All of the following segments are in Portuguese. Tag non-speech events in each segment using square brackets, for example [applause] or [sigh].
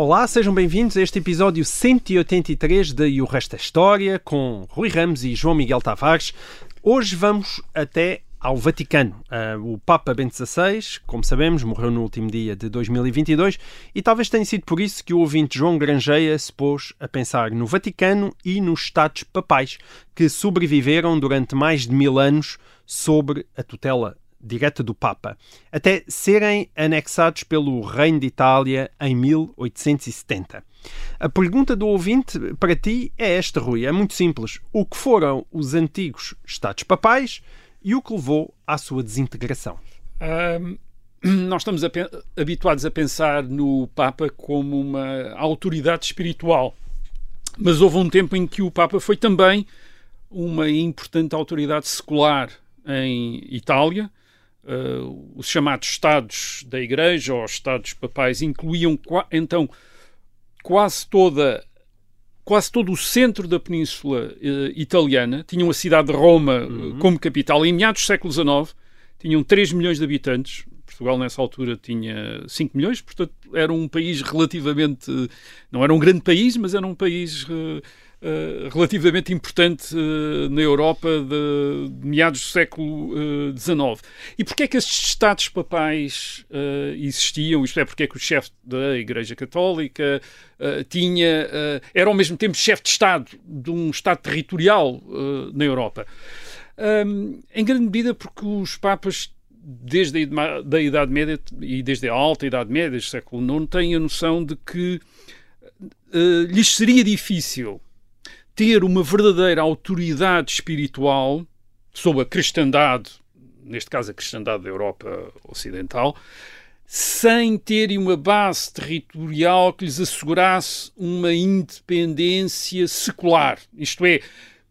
Olá, sejam bem-vindos a este episódio 183 de E o Resto é História, com Rui Ramos e João Miguel Tavares. Hoje vamos até ao Vaticano. Ah, o Papa Bento XVI, como sabemos, morreu no último dia de 2022 e talvez tenha sido por isso que o ouvinte João Grangeia se pôs a pensar no Vaticano e nos Estados Papais, que sobreviveram durante mais de mil anos sobre a tutela direta do Papa, até serem anexados pelo Reino de Itália em 1870. A pergunta do ouvinte para ti é esta, Rui. É muito simples. O que foram os antigos Estados Papais e o que levou à sua desintegração? Ahm, [clears throat] nós estamos a habituados a pensar no Papa como uma autoridade espiritual, mas houve um tempo em que o Papa foi também uma importante autoridade secular em Itália. Ah, os chamados Estados da Igreja ou Estados Papais incluíam então quase toda quase todo o centro da Península eh, Italiana. Tinham a cidade de Roma eh, como capital. Em meados do século XIX tinham 3 milhões de habitantes. Portugal nessa altura tinha 5 milhões, portanto era um país relativamente... Não era um grande país, mas era um país eh, eh, relativamente importante eh, na Europa de, de meados do século eh, XIX. E porquê é que estes Estados papais eh, existiam? Isto é, porque é que o chefe da Igreja Católica eh, tinha, eh, era ao mesmo tempo chefe de Estado de um Estado territorial eh, na Europa? Um, em grande medida porque os Papas, desde a da Idade Média e desde a Alta Idade Média, desde o século IX, têm a noção de que eh, lhes seria difícil ter uma verdadeira autoridade espiritual sobre a cristandade, neste caso a cristandade da Europa Ocidental, sem terem uma base territorial que lhes assegurasse uma independência secular. Isto é,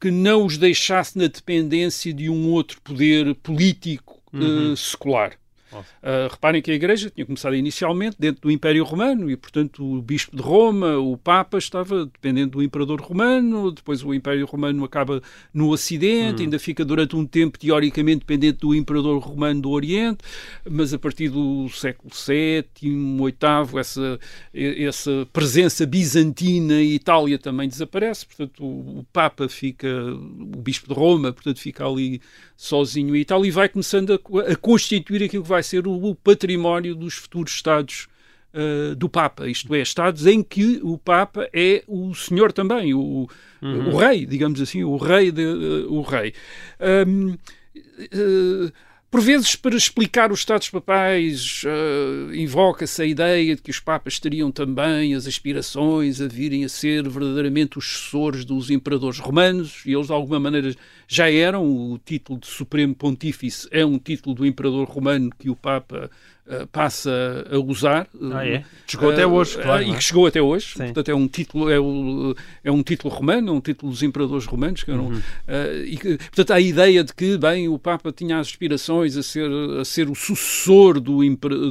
que não os deixasse na dependência de um outro poder político eh, secular. Uh, reparem que a Igreja tinha começado inicialmente dentro do Império Romano e, portanto, o Bispo de Roma, o Papa, estava dependendo do Imperador Romano. Depois, o Império Romano acaba no Ocidente, ainda fica durante um tempo, teoricamente, dependente do Imperador Romano do Oriente. Mas a partir do século VII, VIII, essa, essa presença bizantina em Itália também desaparece. Portanto, o, o Papa fica, o Bispo de Roma, portanto, fica ali sozinho em Itália e vai começando a, a constituir aquilo que vai ser o, património dos futuros Estados uh, do Papa, isto é, Estados em que o Papa é o senhor também, o, o rei, digamos assim, o rei. De, uh, o rei. Um, uh, por vezes, para explicar os Estados Papais, uh, invoca-se a ideia de que os Papas teriam também as aspirações a virem a ser verdadeiramente os sucessores dos imperadores romanos, e eles, de alguma maneira, já eram. O título de Supremo Pontífice é um título do imperador romano que o Papa uh, passa a usar. Ah, é? Chegou até hoje, Uh, claro, E é? que chegou até hoje. Sim. Portanto, é um título, é, o, é um título romano, é um título dos imperadores romanos. Que eram, Uhum. eh, e que, portanto, a ideia de que, bem, o Papa tinha as aspirações a ser, a ser o sucessor do,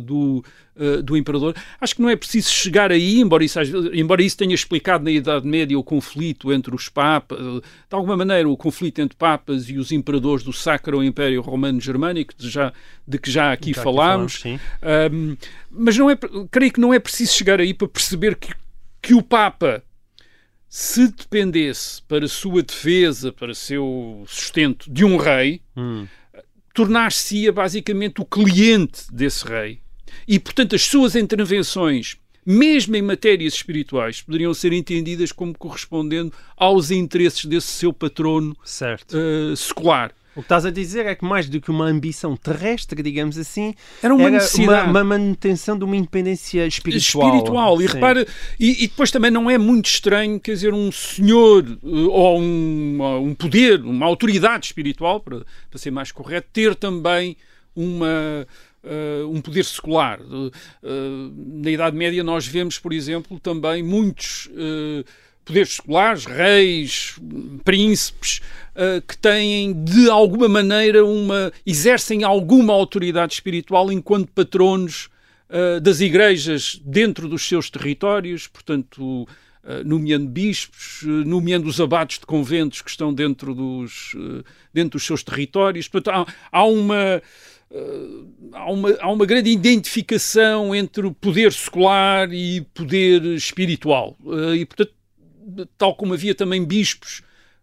do, eh, do imperador. Acho que não é preciso chegar aí, embora isso, embora isso tenha explicado na Idade Média o conflito entre os papas, eh, de alguma maneira o conflito entre papas e os imperadores do Sacro Império Romano Germânico, de, já, de que já aqui Já aqui falámos. falamos, sim. Um, mas não é, creio que não é preciso chegar aí para perceber que, que o Papa, se dependesse para sua defesa, para seu sustento de um rei, Hum. tornar-se-ia basicamente o cliente desse rei. E, portanto, as suas intervenções, mesmo em matérias espirituais, poderiam ser entendidas como correspondendo aos interesses desse seu patrono Certo. uh, secular. O que estás a dizer é que mais do que uma ambição terrestre, digamos assim, Era uma era necessidade. uma, uma manutenção de uma independência espiritual. espiritual. E Sim. repara, e, e depois também não é muito estranho, quer dizer, um senhor eh, ou um, um poder, uma autoridade espiritual, para, para ser mais correto, ter também uma. Eh, um poder secular. Eh, na Idade Média nós vemos, por exemplo, também muitos poderes seculares, reis, príncipes, uh, que têm de alguma maneira uma exercem alguma autoridade espiritual enquanto patronos uh, das igrejas dentro dos seus territórios, portanto, Uh, nomeando bispos, uh, nomeando os abates de conventos que estão dentro dos, uh, dentro dos seus territórios. Portanto, há, há uma Uh, há, uma, há uma grande identificação entre o poder secular e poder espiritual. Uh, e, portanto, tal como havia também bispos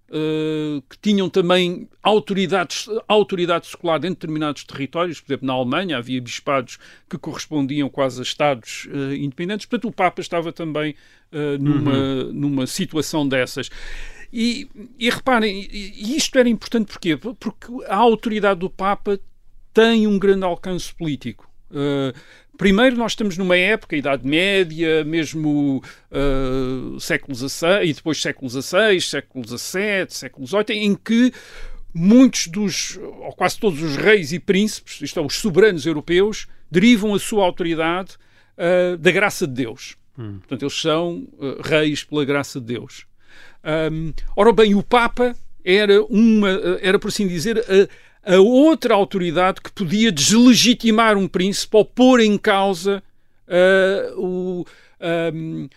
uh, que tinham também autoridades, autoridade secular em determinados territórios, por exemplo, na Alemanha havia bispados que correspondiam quase a Estados independentes, portanto, o Papa estava também numa, uhum. numa situação dessas. E, e reparem, isto era importante porquê? Porque a autoridade do Papa tem um grande alcance político. Uh, primeiro, nós estamos numa época, Idade Média, mesmo uh, século XVI, e depois século XVI, século XVII, século XVIII, em que muitos dos, ou quase todos os reis e príncipes, isto é, os soberanos europeus, derivam a sua autoridade uh, da graça de Deus. Hum. Portanto, eles são uh, reis pela graça de Deus. Um, ora bem, o Papa era uma, era por assim dizer, a, a outra autoridade que podia deslegitimar um príncipe ou pôr em causa uh, o, um,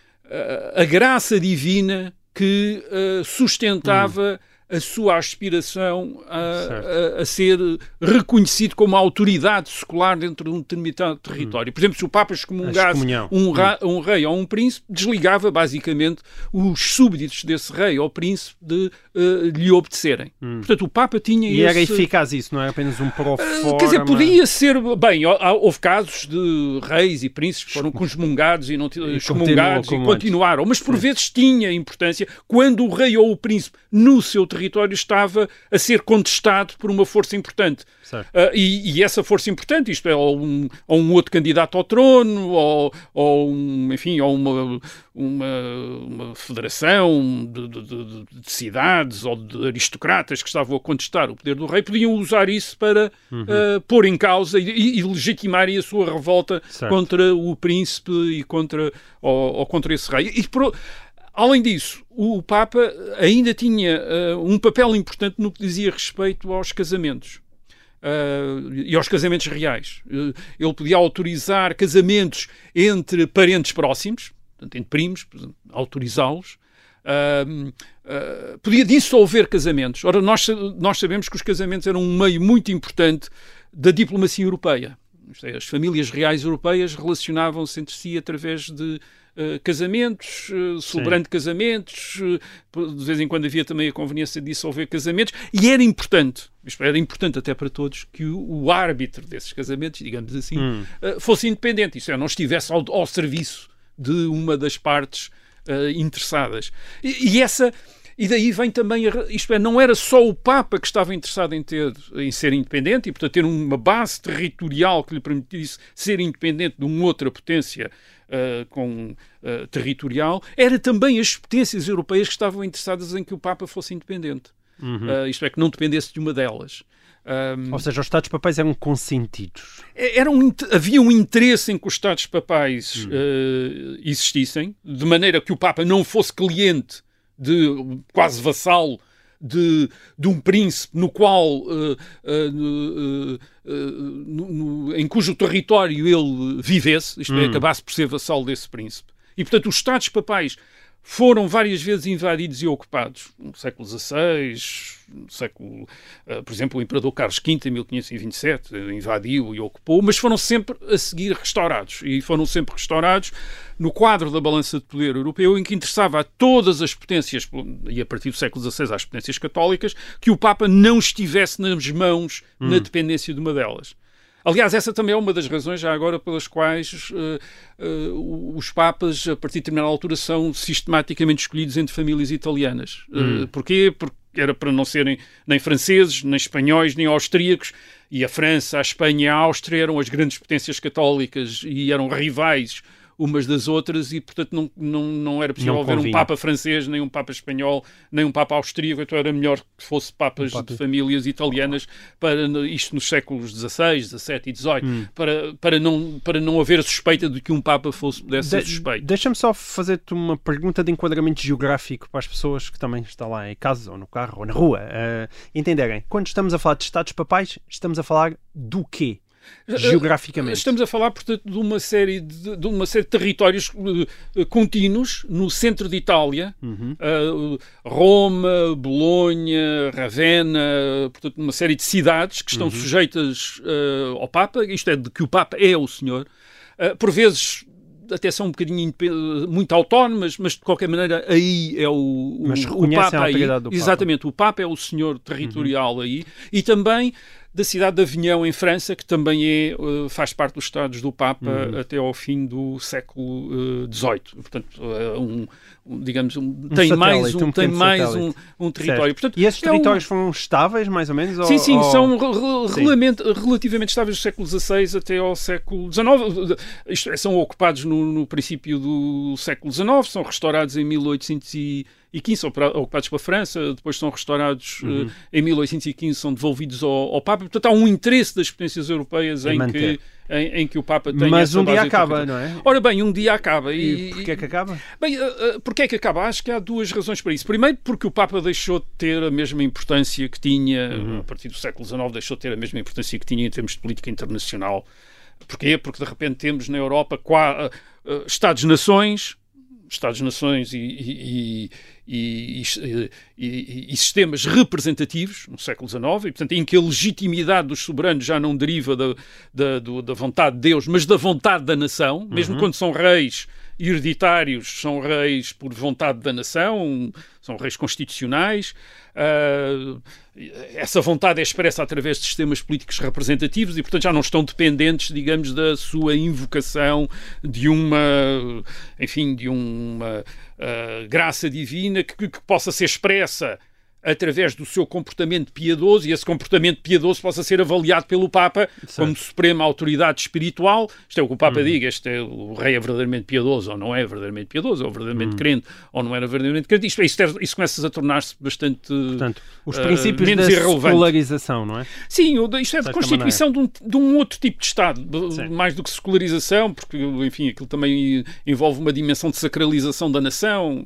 a graça divina que uh, sustentava. Hum a sua aspiração a, a, a, ser reconhecido como autoridade secular dentro de um determinado território. Por exemplo, se o Papa excomungasse um, ra, um, rei ou um príncipe, desligava basicamente os súbditos desse rei ou príncipe de uh, lhe obedecerem. Hum. Portanto, o Papa tinha e esse... era eficaz isso, não é apenas um pro uh, Quer dizer, podia ser... Bem, houve casos de reis e príncipes que foram excomungados e não excomungados e continuaram, mas por vezes tinha importância quando o rei ou o príncipe no seu território estava a ser contestado por uma força importante. Uh, e, e, essa força importante, isto é, ou um, ou um outro candidato ao trono, ou, ou um, enfim, ou uma, uma, uma federação de, de, de, de, cidades ou de aristocratas que estavam a contestar o poder do rei, podiam usar isso para uhum. uh, pôr em causa e, e legitimarem a sua revolta certo. contra o príncipe e contra, ou, ou contra esse rei. E por, Além disso, o Papa ainda tinha uh, um papel importante no que dizia respeito aos casamentos. Uh, e aos casamentos reais. Uh, ele podia autorizar casamentos entre parentes próximos, portanto, entre primos, autorizá-los. podia dissolver casamentos. Ora, nós, nós sabemos que os casamentos eram um meio muito importante da diplomacia europeia. É, as famílias reais europeias relacionavam-se entre si através de uh, casamentos, uh, celebrando casamentos, uh, de vez em quando havia também a conveniência de dissolver casamentos, e era importante, era importante até para todos, que o, o árbitro desses casamentos, digamos assim, hum. fosse independente, isto é, não estivesse ao, ao serviço de uma das partes interessadas. E, e essa e daí vem também, isto é, não era só o Papa que estava interessado em, ter, em ser independente e, portanto, ter uma base territorial que lhe permitisse ser independente de uma outra potência Uh, com, uh, territorial, era também as potências europeias que estavam interessadas em que o Papa fosse independente. Uhum. Uh, isto é, que não dependesse de uma delas. Um, Ou seja, os Estados Papais eram consentidos. É, era um, havia um interesse em que os Estados Papais uhum. existissem, de maneira que o Papa não fosse cliente de quase vassalo de, de um príncipe no qual uh, uh, uh, no, no, em cujo território ele vivesse, isto é, hum. acabasse por ser vassalo desse príncipe. E portanto os Estados papais foram várias vezes invadidos e ocupados. No século XVI, no século, uh, por exemplo, o imperador Carlos V, em 1527, invadiu e ocupou, mas foram sempre a seguir restaurados. E foram sempre restaurados no quadro da balança de poder europeu, em que interessava a todas as potências, e a partir do século XVI às potências católicas, que o Papa não estivesse nas mãos, hum. na dependência de uma delas. Aliás, essa também é uma das razões, já agora, pelas quais uh, uh, os Papas, a partir de determinada altura, são sistematicamente escolhidos entre famílias italianas. Hum. Uh, porquê? Porque era para não serem nem franceses, nem espanhóis, nem austríacos, e a França, a Espanha e a Áustria eram as grandes potências católicas e eram rivais umas das outras e, portanto, não, não, não era possível Não haver um. Papa francês, nem um Papa espanhol, nem um Papa austríaco, então era melhor que fosse Papas Um Papa- de famílias italianas, para isto nos séculos XVI, XVII e XVIII, Hum. para, para, não, para não haver suspeita de que um Papa fosse, pudesse ser De- suspeito. Deixa-me só fazer-te uma pergunta de enquadramento geográfico para as pessoas que também estão lá em casa, ou no carro, ou na rua, eh, entenderem. Quando estamos a falar de Estados Papais, estamos a falar do quê? Geograficamente. Estamos a falar, portanto, de uma série de, de uma série de territórios eh, eh, contínuos no centro de Itália, Uhum. eh, Roma, Bolonha, Ravenna, portanto, uma série de cidades que Uhum. estão sujeitas eh, ao Papa, isto é, de que o Papa é o Senhor. Eh, por vezes até são um bocadinho muito autónomas, mas de qualquer maneira aí é o, o, Mas o a Papa aí. autoridade do Papa. Exatamente, o Papa é o senhor territorial aí e também da cidade de Avignon em França, que também é, eh, faz parte dos Estados do Papa Uhum. até ao fim do século eh, XVIII. Portanto, eh, um, um, digamos, um, tem satélite, mais um, um tem mais um, um território. Portanto, E esses é um- territórios foram estáveis, mais ou menos? Sim, ou- sim, ou- são Sim. relativamente estáveis do século XVI até ao século XIX. Isto é, são ocupados no, no princípio do século XIX, são restaurados em 1815, são pra- ocupados pela França, depois são restaurados Uhum. eh, em 1815, são devolvidos ao, ao Papa. Portanto, há um interesse das potências europeias Em em, que, em, em que o Papa tenha Mas um dia acaba, não é? Ora bem, um dia acaba. E E, porquê é que acaba? Bem, uh, porquê é que acaba? Acho que há duas razões para isso. Primeiro, porque o Papa deixou de ter a mesma importância que tinha, Uhum. a partir do século XIX, deixou de ter a mesma importância que tinha em termos de política internacional. Porquê? Porque de repente temos na Europa uh, Estados-nações, Estados-nações e, e- e- e- sistemas representativos no século XIX, e, portanto, em que a legitimidade dos soberanos já não deriva da, da, do- da vontade de Deus, mas da vontade da nação, mesmo quando são reis hereditários, são reis por vontade da nação, são reis constitucionais. Ah, essa vontade é expressa através de sistemas políticos representativos e, portanto, já não estão dependentes, digamos, da sua invocação de uma, enfim, de uma ah, graça divina que, que possa ser expressa através do seu comportamento piedoso e esse comportamento piedoso possa ser avaliado pelo Papa como suprema autoridade espiritual. Isto é o que o Papa diga, este é, o rei é verdadeiramente piedoso ou não é verdadeiramente piedoso, ou verdadeiramente crente ou não era verdadeiramente crente. Isto, isto, é- isso começa a tornar-se bastante... Portanto, os eh, princípios menos da irrelevante. secularização, não é? Sim, isto é de constituição de um, de um outro tipo de Estado, Sim. mais do que secularização, porque, enfim, aquilo também envolve uma dimensão de sacralização da nação.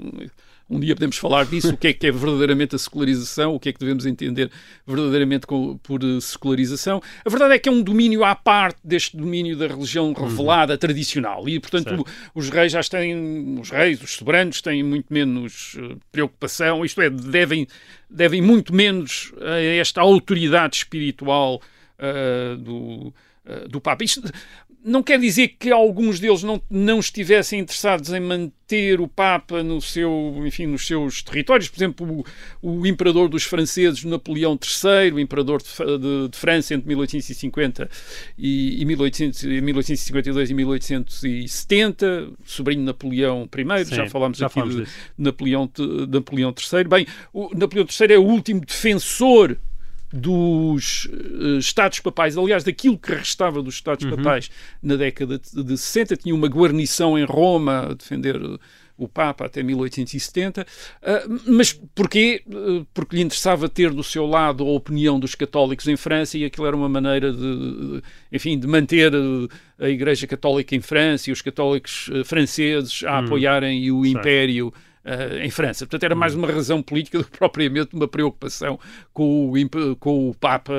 Um dia podemos falar disso, o que é que é verdadeiramente a secularização, o que é que devemos entender verdadeiramente com- por eh, secularização. A verdade é que é um domínio à parte deste domínio da religião revelada tradicional e, portanto, o- os reis já têm, os reis, os soberanos têm muito menos eh, preocupação, isto é, devem, devem muito menos a esta autoridade espiritual ah, do, ah, do Papa. Isto não quer dizer que alguns deles não, não estivessem interessados em manter o Papa no seu, enfim, nos seus territórios. Por exemplo, o, o imperador dos franceses, Napoleão III, o imperador de, de- de França entre 1850 e, e 1800 e 1852 e 1870, sobrinho de Napoleão I, Sim, já falámos já aqui de. Napoleão, Napoleão III. Bem, o Napoleão III é o último defensor dos eh, Estados Papais, aliás, daquilo que restava dos Estados Uhum. Papais na década de, de 60, tinha uma guarnição em Roma a defender o Papa até 1870. Ah, mas porquê? Eh, Porque lhe interessava ter do seu lado a opinião dos católicos em França e aquilo era uma maneira de, enfim, de manter eh, a Igreja Católica em França e os católicos franceses a apoiarem o Império eh, em França. Portanto, era mais uma razão política do que propriamente uma preocupação com o, com o Papa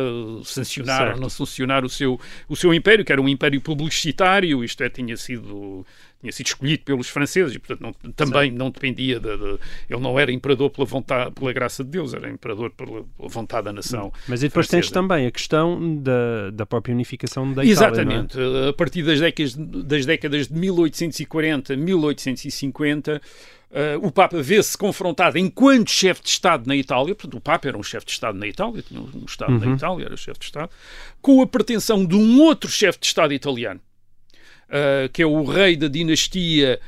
sancionar Certo. ou não sancionar o seu, o seu império, que era um império publicitário, isto é, tinha sido tinha sido escolhido pelos franceses e, portanto, não- também não dependia de, de- Ele não era imperador pela, vontade, pela graça de Deus, era imperador pela, pela vontade da nação. Mas e depois tens francesa. também a questão da, da própria unificação da Itália, Exatamente. A partir das décadas, das décadas de 1840 1850, eh, o Papa vê-se confrontado enquanto chefe de Estado na Itália, portanto, o Papa era um chefe de Estado na Itália, tinha um Estado na Itália, era chefe de Estado, com a pretensão de um outro chefe de Estado italiano, eh, que é o rei da dinastia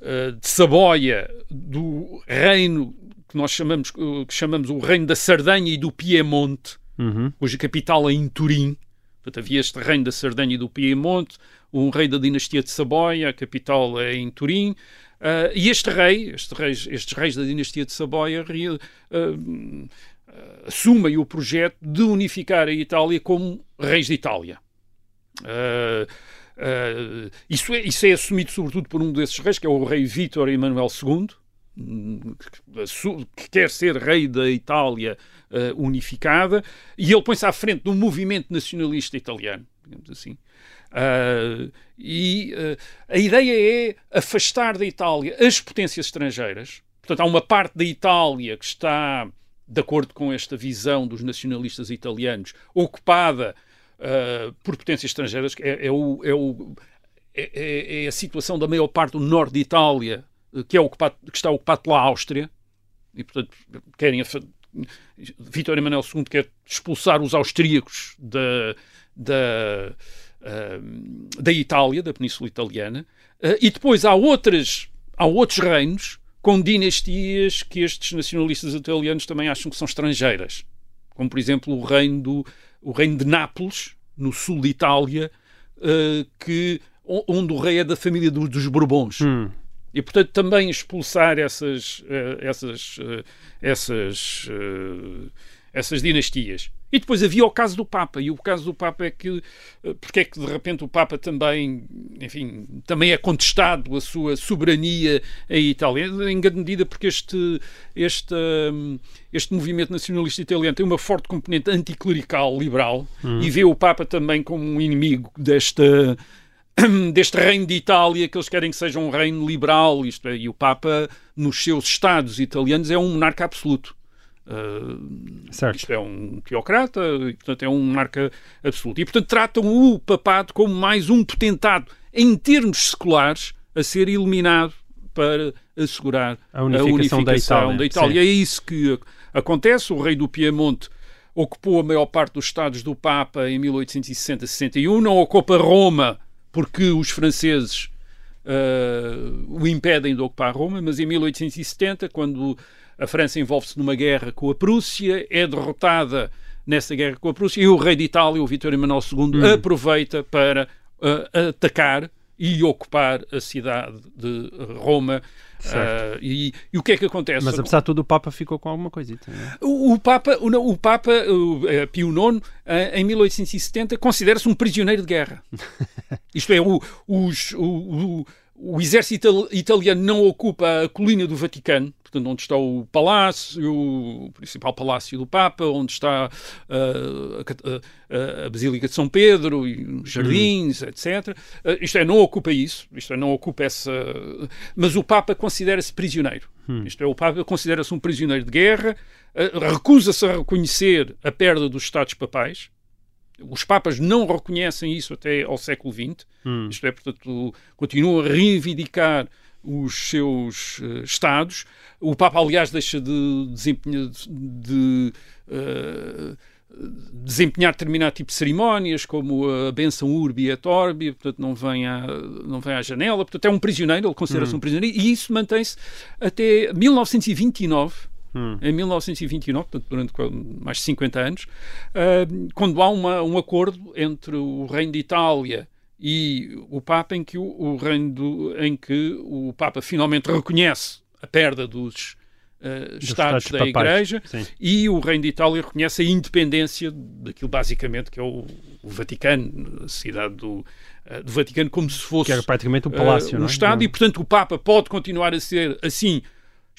eh, de Saboia, do reino que nós chamamos, que chamamos o reino da Sardanha e do Piemonte? Uhum. cuja capital é em Turim. Portanto, havia este reino da Sardanha e do Piemonte, um rei da dinastia de Saboia, a capital é em Turim. Uh, e este rei, este estes reis da dinastia de Saboia, uh, assumem o projeto de unificar a Itália como reis de Itália. Uh, isso, é, isso é assumido sobretudo por um desses reis, que é o rei Vítor Emanuel II, que quer ser rei da Itália uh, unificada, e ele põe-se à frente um movimento nacionalista italiano, digamos assim. Uh, e uh, a ideia é afastar da Itália as potências estrangeiras. Portanto, há uma parte da Itália que está, de acordo com esta visão dos nacionalistas italianos, ocupada uh, por potências estrangeiras. É, é, o, é, o, é, é, é, a situação da maior parte do norte de Itália, que, é ocupado, que está ocupado pela Áustria. E, portanto, querem. Vítor Emanuel II quer expulsar os austríacos da. da da Itália, da Península Italiana, uh, e depois há, outras, há outros reinos com dinastias que estes nacionalistas italianos também acham que são estrangeiras, como por exemplo o reino, do, o reino de Nápoles, no sul de Itália, uh, que, onde o rei é da família do, dos Bourbons. Hum. E, portanto, também expulsar essas, essas, essas, essas dinastias. E depois havia o caso do Papa, e o caso do Papa é que, eh, porque é que de repente o Papa também, enfim, também é contestado a sua soberania em Itália, em grande medida porque este, este, hum, este movimento nacionalista italiano tem uma forte componente anticlerical liberal hum. e vê o Papa também como um inimigo desta [coughs] deste reino de Itália, que eles querem que seja um reino liberal, isto é, e o Papa, nos seus estados italianos, é um monarca absoluto. Uh, certo. Isto é um teocrata e, portanto, é um monarca absoluto. E, portanto, tratam o papado como mais um potentado em termos seculares a ser eliminado para assegurar a unificação, a unificação da Itália. Da Itália. É isso que acontece. O rei do Piemonte ocupou a maior parte dos estados do Papa em 1860-61, não ocupa Roma porque os franceses uh, o impedem de ocupar Roma, mas em 1870, quando a França envolve-se numa guerra com a Prússia, é derrotada nessa guerra com a Prússia e o rei de Itália, o Vítor Emanuel II, hum. aproveita para uh, atacar e ocupar a cidade de Roma. Uh, e, e, o que é que acontece? Mas apesar de tudo, o Papa ficou com alguma coisita. É? O, o, Papa, o, o Papa o, uh, Pio IX, em 1870, considera-se um prisioneiro de guerra. [laughs] Isto é, o, os, o, o exército italiano não ocupa a colina do Vaticano, portanto, onde está o palácio, o principal palácio do Papa, onde está uh, a, a, a, Basílica de São Pedro, e os jardins, uhum. etc. Isto é, não ocupa isso, isto é, não ocupa essa. Mas o Papa considera-se prisioneiro. Uhum. Isto é, o Papa considera-se um prisioneiro de guerra, recusa-se a reconhecer a perda dos Estados papais. Os Papas não reconhecem isso até ao século XX. Hum. Isto é, portanto, continuam a reivindicar os seus uh, Estados. O Papa, aliás, deixa de desempenhar, de, uh, desempenhar determinado tipo de cerimónias, como a benção urbi et orbi, portanto não vem à, não vem à janela, portanto é um prisioneiro, ele considera-se hum. um prisioneiro, e isso mantém-se até 1929, Hum. Em 1929, portanto, durante mais de 50 anos, uh, quando há uma, um acordo entre o Reino de Itália e o Papa em que o, o reino do, em que o Papa finalmente reconhece a perda dos, uh, estados, estados, da Igreja Sim. e o reino de Itália reconhece a independência daquilo basicamente que é o, o Vaticano, a cidade do, uh, do Vaticano como se fosse que era praticamente um palácio, uh, um é? Estado e portanto o Papa pode continuar a ser assim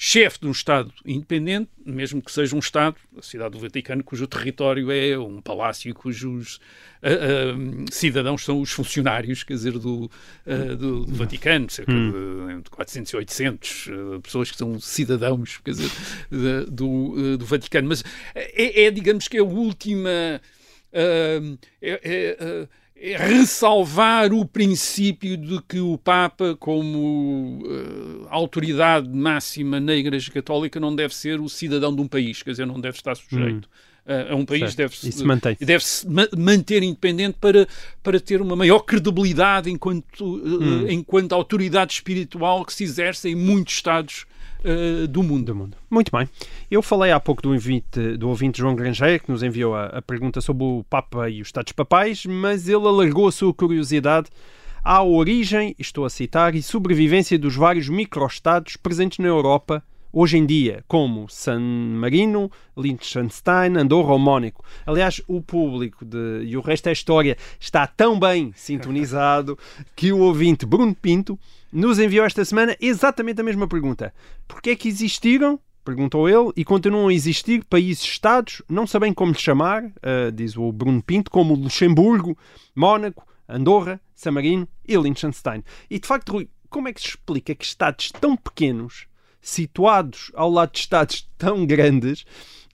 chefe de um Estado independente, mesmo que seja um Estado, a cidade do Vaticano, cujo território é um palácio, cujos uh, uh, cidadãos são os funcionários, quer dizer, do, uh, do, do, Vaticano, cerca hum. de 400 e 800 pessoas que são cidadãos, quer dizer, de, do, do Vaticano. Mas é, é, digamos que é a última. é é ressalvar o princípio de que o Papa, como uh, autoridade máxima na Igreja Católica, não deve ser o cidadão de um país, quer dizer, não deve estar sujeito. Hum. Uh, a um país deve-se deve ma manter independente para, para ter uma maior credibilidade enquanto, uh, hum. enquanto autoridade espiritual que se exerce em muitos Estados uh, do, mundo. do mundo. Muito bem. Eu falei há pouco do, invite, do ouvinte João Grangeira, que nos enviou a, a pergunta sobre o Papa e os Estados Papais, mas ele alargou a sua curiosidade à origem, estou a citar, e sobrevivência dos vários microestados presentes na Europa hoje em dia, como San Marino, Liechtenstein, Andorra ou Mónaco. Aliás, o público de E o Resto é História está tão bem sintonizado [laughs] que o ouvinte Bruno Pinto nos enviou esta semana exatamente a mesma pergunta. Porquê é que existiram perguntou ele, e continuam a existir países-estados, não sabem como lhe chamar, uh, diz o Bruno Pinto, como Luxemburgo, Mónaco, Andorra, San Marino e Liechtenstein. E de facto, Rui, como é que se explica que estados tão pequenos, situados ao lado de estados tão grandes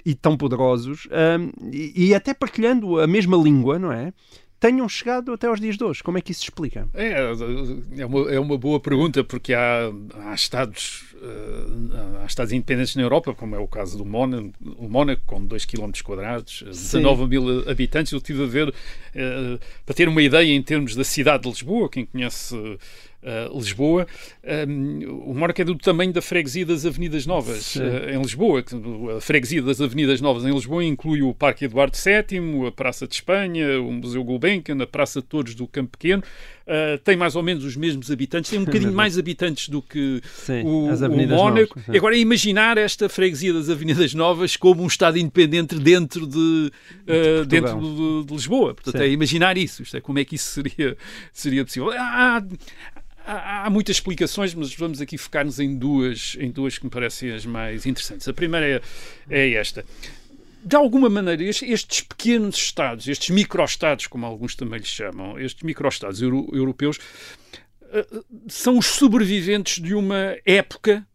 e tão poderosos, um, e, e até partilhando a mesma língua, não é? tenham chegado até aos dias de hoje. Como é que isso se explica? É, é, uma, é uma boa pergunta, porque há, há Estados uh, há Estados independentes na Europa, como é o caso do Mónaco, o Mónaco com 2 km quadrados, 19 mil habitantes. Eu estive a ver, uh, para ter uma ideia em termos da cidade de Lisboa, quem conhece uh, Lisboa, um, o Mónaco é do tamanho da freguesia das Avenidas Novas em Lisboa. A freguesia das Avenidas Novas em Lisboa inclui o Parque Eduardo VII, a Praça de Espanha, o Museu Gulbenkian, a Praça de Torres do Campo Pequeno. Uh, tem mais ou menos os mesmos habitantes, tem um [laughs] bocadinho mais habitantes do que sim, o, o Mónaco. Novas, Agora, imaginar esta freguesia das Avenidas Novas como um Estado independente dentro de, uh, dentro de, de, Lisboa. Portanto, sim. é imaginar isso. Isto é, como é que isso seria, seria possível? Há, há, há muitas explicações, mas vamos aqui focar-nos em duas, em duas que me parecem as mais interessantes. A primeira é, é esta de alguma maneira, estes pequenos Estados, estes microestados, como alguns também lhes chamam, estes microestados euro europeus, eh, são os sobreviventes de uma época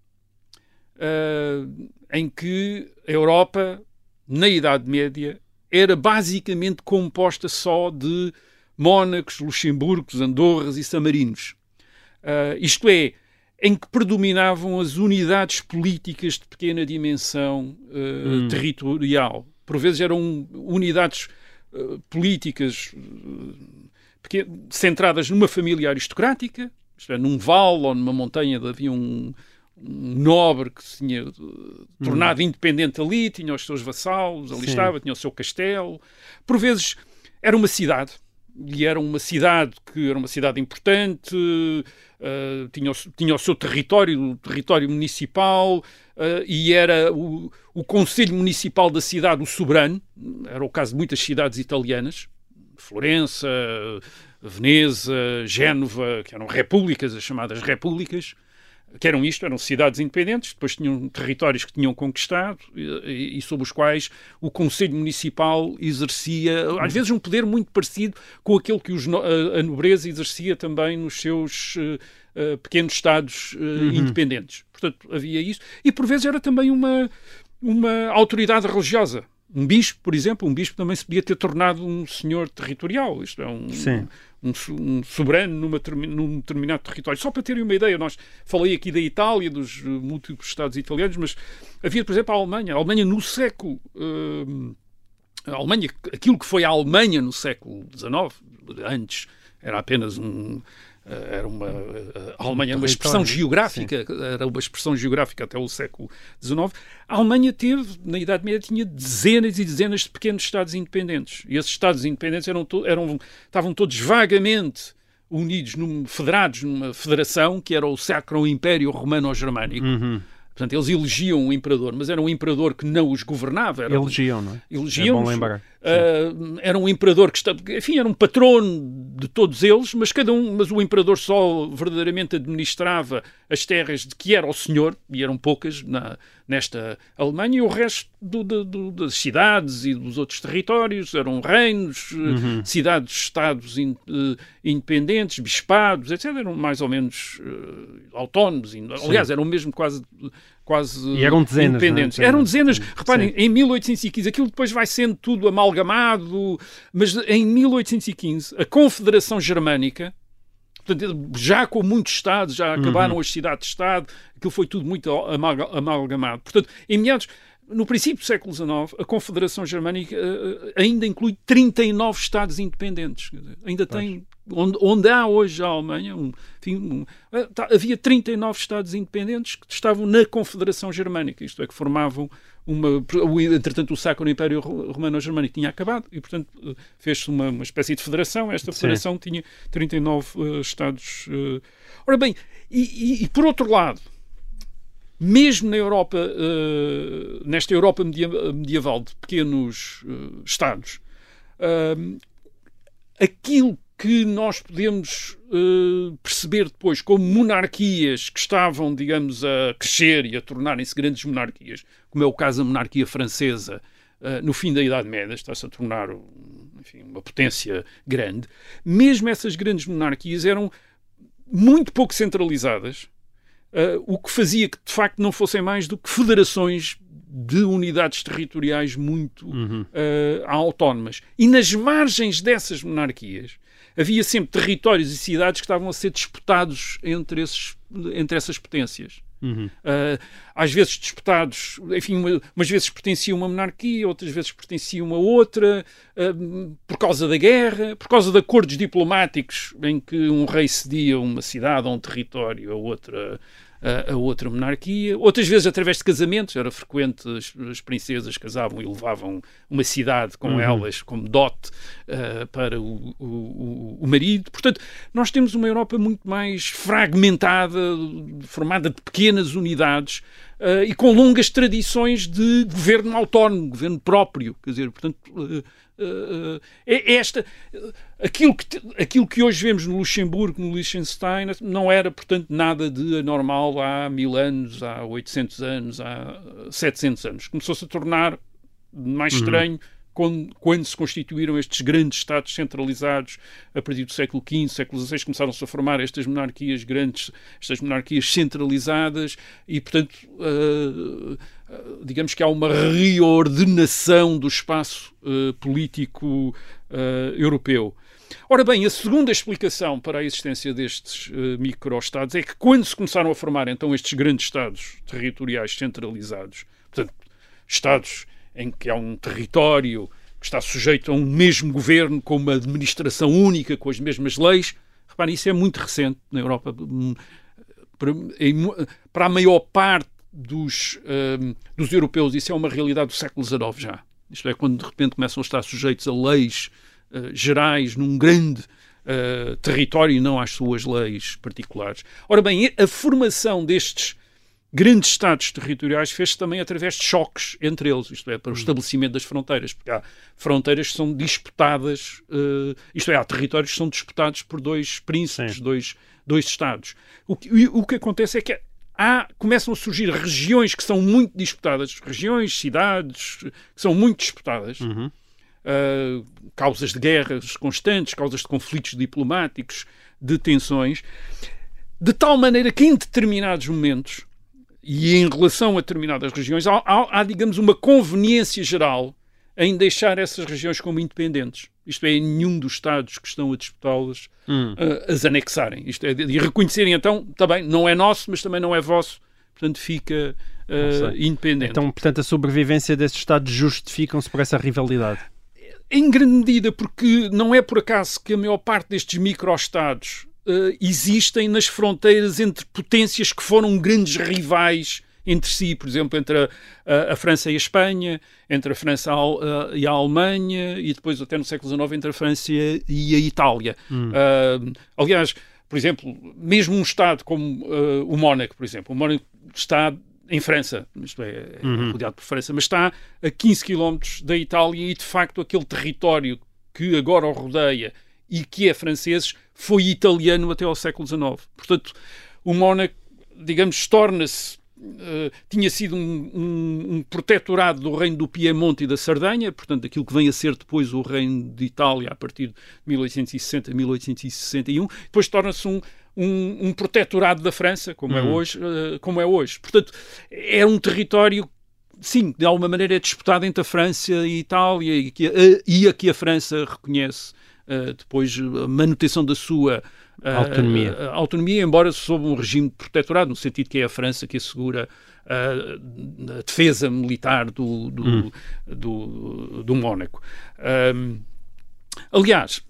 uh, em que a Europa, na Idade Média, era basicamente composta só de Mónacos, Luxemburgos, Andorras e Samarinos. Uh, isto é, em que predominavam as unidades políticas de pequena dimensão uh, hum. territorial. Por vezes eram unidades uh, políticas uh, centradas numa família aristocrática, isto é, num vale ou numa montanha havia um, um nobre que se tinha tornado hum. independente ali, tinha os seus vassalos, ali Sim. estava, tinha o seu castelo. Por vezes era uma cidade, e era uma cidade que era uma cidade importante, uh, tinha, o, tinha o seu território, o território municipal, uh, e era o, o Conselho Municipal da cidade o soberano, era o caso de muitas cidades italianas, Florença, Veneza, Génova, que eram repúblicas, as chamadas repúblicas, que eram isto, eram cidades independentes, depois tinham territórios que tinham conquistado e, e sobre os quais o Conselho Municipal exercia, às vezes, um poder muito parecido com aquele que os, a, a nobreza exercia também nos seus uh, uh, pequenos Estados uh, uhum. independentes. Portanto, havia isso. E, por vezes, era também uma, uma autoridade religiosa. Um bispo, por exemplo, um bispo também se podia ter tornado um senhor territorial. Isto é um, Sim um, um soberano numa, num determinado território. Só para terem uma ideia, nós falei aqui da Itália, dos múltiplos Estados italianos, mas havia, por exemplo, a Alemanha. A Alemanha no século. Uh, a Alemanha, aquilo que foi a Alemanha no século XIX, antes era apenas um, eh, era uma eh, a Alemanha uma expressão geográfica sim. era uma expressão geográfica até o século XIX a Alemanha teve na Idade Média tinha dezenas e dezenas de pequenos estados independentes e esses estados independentes eram, eram estavam todos vagamente unidos num, federados numa federação que era o Sacro Império Romano-Germânico uhum. Portanto, eles elegiam um imperador, mas era um imperador que não os governava. Era, elegiam, não é? Elegiam. É. Uh, era um imperador que estava, enfim, era um patrono de todos eles, mas cada um, mas o imperador só verdadeiramente administrava as terras de que era o senhor, e eram poucas na, nesta Alemanha, e o resto do, do, do, das cidades e dos outros territórios eram reinos, uhum. cidades, estados in, uh, independentes, bispados, etc. Eram mais ou menos uh, autónomos. Aliás, Sim. eram mesmo quase quase e eram dezenas, é? independentes. Eram dezenas. Reparem, Sim. em 1815, aquilo depois vai sendo tudo amalgamado, mas em 1815, a Confederação Germânica, portanto, já com muitos Estados, já acabaram uhum. as cidades-Estado, aquilo foi tudo muito amalgamado. Portanto, em meados. No princípio do século XIX, a Confederação Germânica uh, ainda inclui 39 Estados independentes. Ainda tem onde, onde há hoje a Alemanha, um, enfim, um, eh, tá, havia 39 Estados independentes que estavam na Confederação Germânica, isto é, que formavam uma. Entretanto, o saco no Império Romano-Germânico tinha acabado e, portanto, eh, fez-se uma, uma espécie de federação. Esta federação Sim. tinha 39 uh, Estados. Uh... Ora bem, e, e, e, por outro lado, mesmo na Europa, uh, nesta Europa medieval de pequenos Estados, aquilo que nós podemos perceber depois como monarquias que estavam, digamos, a crescer e a tornarem-se grandes monarquias, como é o caso da monarquia francesa no fim da Idade Média, está-se a tornar enfim, uma potência grande, mesmo essas grandes monarquias eram muito pouco centralizadas, uh, o que fazia que de facto não fossem mais do que federações de unidades territoriais muito uhum. autónomas. E nas margens dessas monarquias havia sempre territórios e cidades que estavam a ser disputados entre, esses, entre essas potências. Uhum. Uh, às vezes disputados, enfim, uma, umas vezes pertenciam a uma monarquia, outras vezes pertenciam a outra, uh, por causa da guerra, por causa de acordos diplomáticos em que um rei cedia uma cidade ou um território a outra a, a, outra monarquia, outras vezes através de casamentos, era frequente as, as princesas casavam e levavam uma cidade com uhum. elas como dote uh, para o, o, o, marido. Portanto, nós temos uma Europa muito mais fragmentada, formada de pequenas unidades uh, e com longas tradições de governo autónomo, governo próprio. Quer dizer, portanto. Uh, esta aquilo que, aquilo que hoje vemos no Luxemburgo, no Liechtenstein, não era, portanto, nada de anormal há mil anos, há 800 anos, há 700 anos. Começou-se a tornar mais uhum. Quando, quando, se constituíram estes grandes Estados centralizados a partir do século XV, século XVI, começaram-se a formar estas monarquias grandes, estas monarquias centralizadas e, portanto, uh, digamos que há uma reordenação do espaço uh, político uh, europeu. Ora bem, a segunda explicação para a existência destes uh, micro-estados é que quando se começaram a formar então estes grandes estados territoriais centralizados, portanto, estados em que há um território que está sujeito a um mesmo governo com uma administração única, com as mesmas leis, reparem, isso é muito recente na Europa. Hum, para a maior parte dos, um, dos europeus, isso é uma realidade do século XIX já. Isto é, quando de repente começam a estar sujeitos a leis uh, gerais num grande uh, território e não às suas leis particulares. Ora bem, a formação destes grandes estados territoriais fez-se também através de choques entre eles, isto é, para o hum. estabelecimento das fronteiras, porque há fronteiras que são disputadas, uh, isto é, há territórios que são disputados por dois príncipes, dois, dois estados. O que, o que acontece é que há, começam a surgir regiões que são muito disputadas, regiões, cidades que são muito disputadas, uhum. uh, causas de guerras constantes, causas de conflitos diplomáticos, de tensões, de tal maneira que em determinados momentos e em relação a determinadas regiões há, há, há digamos, uma conveniência geral em deixar essas regiões como independentes. Isto é, nenhum dos Estados que estão a disputá-las hum. uh, as anexarem. Isto é, e reconhecerem, então, também não é nosso, mas também não é vosso, portanto fica uh, independente. Então, portanto, a sobrevivência desses Estados justificam-se por essa rivalidade? Em grande medida, porque não é por acaso que a maior parte destes micro-Estados uh, existem nas fronteiras entre potências que foram grandes rivais entre si, por exemplo, entre a, a, a França e a Espanha, entre a França a, e a Alemanha e depois até no século XIX entre a França e a Itália. Hum. Uh, aliás, por exemplo, mesmo um Estado como uh, o Mónaco, por exemplo, o Mónaco está em França, isto é, é uhum. rodeado por França, mas está a 15 km da Itália e de facto aquele território que agora o rodeia e que é francês foi italiano até ao século XIX. Portanto, o Mónaco, digamos, torna-se Uh, tinha sido um, um, um, protetorado do reino do Piemonte e da Sardanha, portanto, aquilo que vem a ser depois o reino de Itália a partir de 1860, 1861. Depois torna-se um, um, protetorado da França, como, é uhum. é hoje, uh, como é hoje. Portanto, é um território sim, de alguma maneira é disputado entre a França e a Itália e, que, e a que a França reconhece depois a manutenção da sua autonomia. A, a, autonomia, embora sob um regime protetorado, no sentido que é a França que assegura a, a defesa militar do, do, hum. do, do, Mónaco. Um, aliás,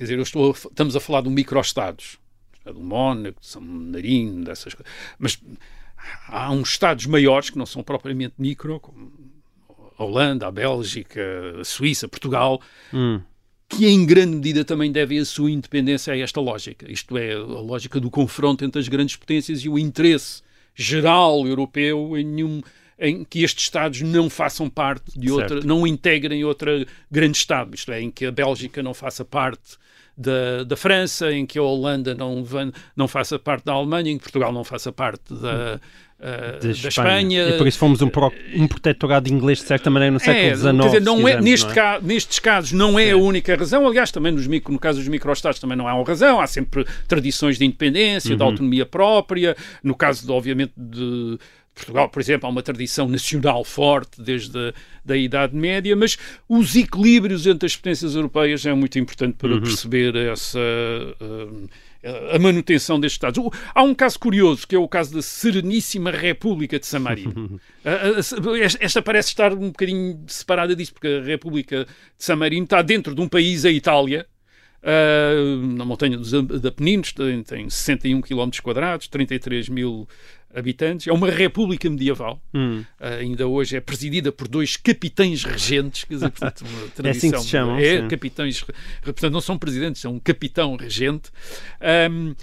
Quer dizer, estou estamos a falar de microestados, do Mónaco, de São Marino, dessas coisas. Mas há uns estados maiores que não são propriamente micro, como a Holanda, a Bélgica, a Suíça, Portugal, Hum. Que em grande medida também devem a sua independência a esta lógica. Isto é, a lógica do confronto entre as grandes potências e o interesse geral europeu em, nenhum, em que estes Estados não façam parte de outra, Certo. não integrem outra grande Estado. Isto é, em que a Bélgica não faça parte da, da França, em que a Holanda não, não faça parte da Alemanha, em que Portugal não faça parte da, De da Espanha. E por isso fomos um, pro- um protetorado inglês, de certa maneira, no século É, XIX. quer dizer, não é, neste não é? ca- nestes casos não é a única razão. Aliás, também nos micro, no caso dos microestados também não há uma razão. Há sempre tradições de independência, Uhum. de autonomia própria. No caso, de, obviamente, de Portugal, por exemplo, há uma tradição nacional forte desde a da Idade Média, mas os equilíbrios entre as potências europeias é muito importante para Uhum. perceber essa... ah, a manutenção destes Estados. Há um caso curioso, que é o caso da Sereníssima República de San Marino. [laughs] A- a- a- esta- parece estar um bocadinho separada disso, porque a República de San Marino está dentro de um país, a Itália, ah, na montanha dos Apeninos, tem, tem 61 km quadrados, 33 mil habitantes. É uma república medieval. Hum. Ah, ainda hoje é presidida por dois capitães regentes, quer dizer, portanto, uma tradição. [laughs] É assim que se chamam, É, sim. capitães, portanto, não são presidentes, são um capitão regente. Ahm,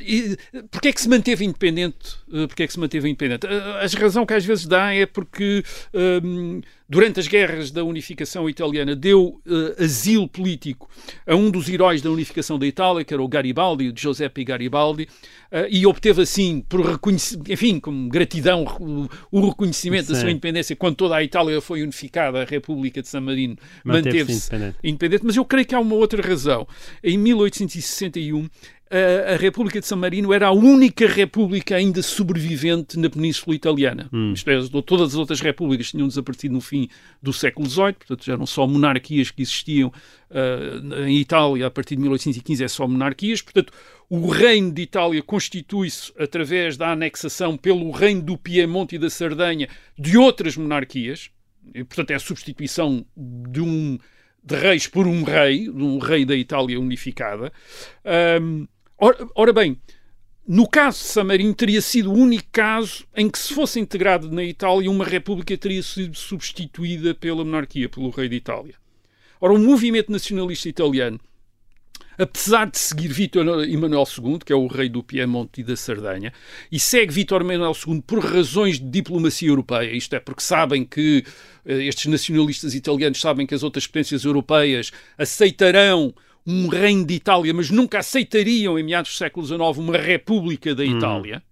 e porquê é que se manteve independente? Eh, Porquê é que se manteve independente? Eh, A razão que às vezes dá é porque ahm, durante as guerras da unificação italiana deu eh, asilo político a um dos heróis da unificação da Itália, que era o Garibaldi, o Giuseppe Garibaldi, eh, e obteve assim, por reconhecimento, enfim, como gratidão, o, o reconhecimento da Sim. sua independência, quando toda a Itália foi unificada, a República de San Marino Manteve-se manteve-se independente. independente, mas eu creio que há uma outra razão. Em 1861, a, a República de San Marino era a única república ainda sobrevivente na Península Italiana. Isto é, todas as outras repúblicas tinham desaparecido no fim do século XVIII, portanto já eram só monarquias que existiam ah, em Itália a partir de 1815, é só monarquias, portanto o reino de Itália constitui-se através da anexação pelo reino do Piemonte e da Sardenha de outras monarquias, e, portanto é a substituição de um de reis por um rei, de um rei da Itália unificada. Ahm, ora, ora bem, no caso de San Marino, teria sido o único caso em que, se fosse integrado na Itália, uma república teria sido substituída pela monarquia, pelo rei de Itália. Ora, o movimento nacionalista italiano, apesar de seguir Vítor Emanuel II, que é o rei do Piemonte e da Sardenha, e segue Vítor Emanuel II por razões de diplomacia europeia, isto é, porque sabem que eh, estes nacionalistas italianos sabem que as outras potências europeias aceitarão um reino de Itália, mas nunca aceitariam, em meados do século XIX, uma república da Itália.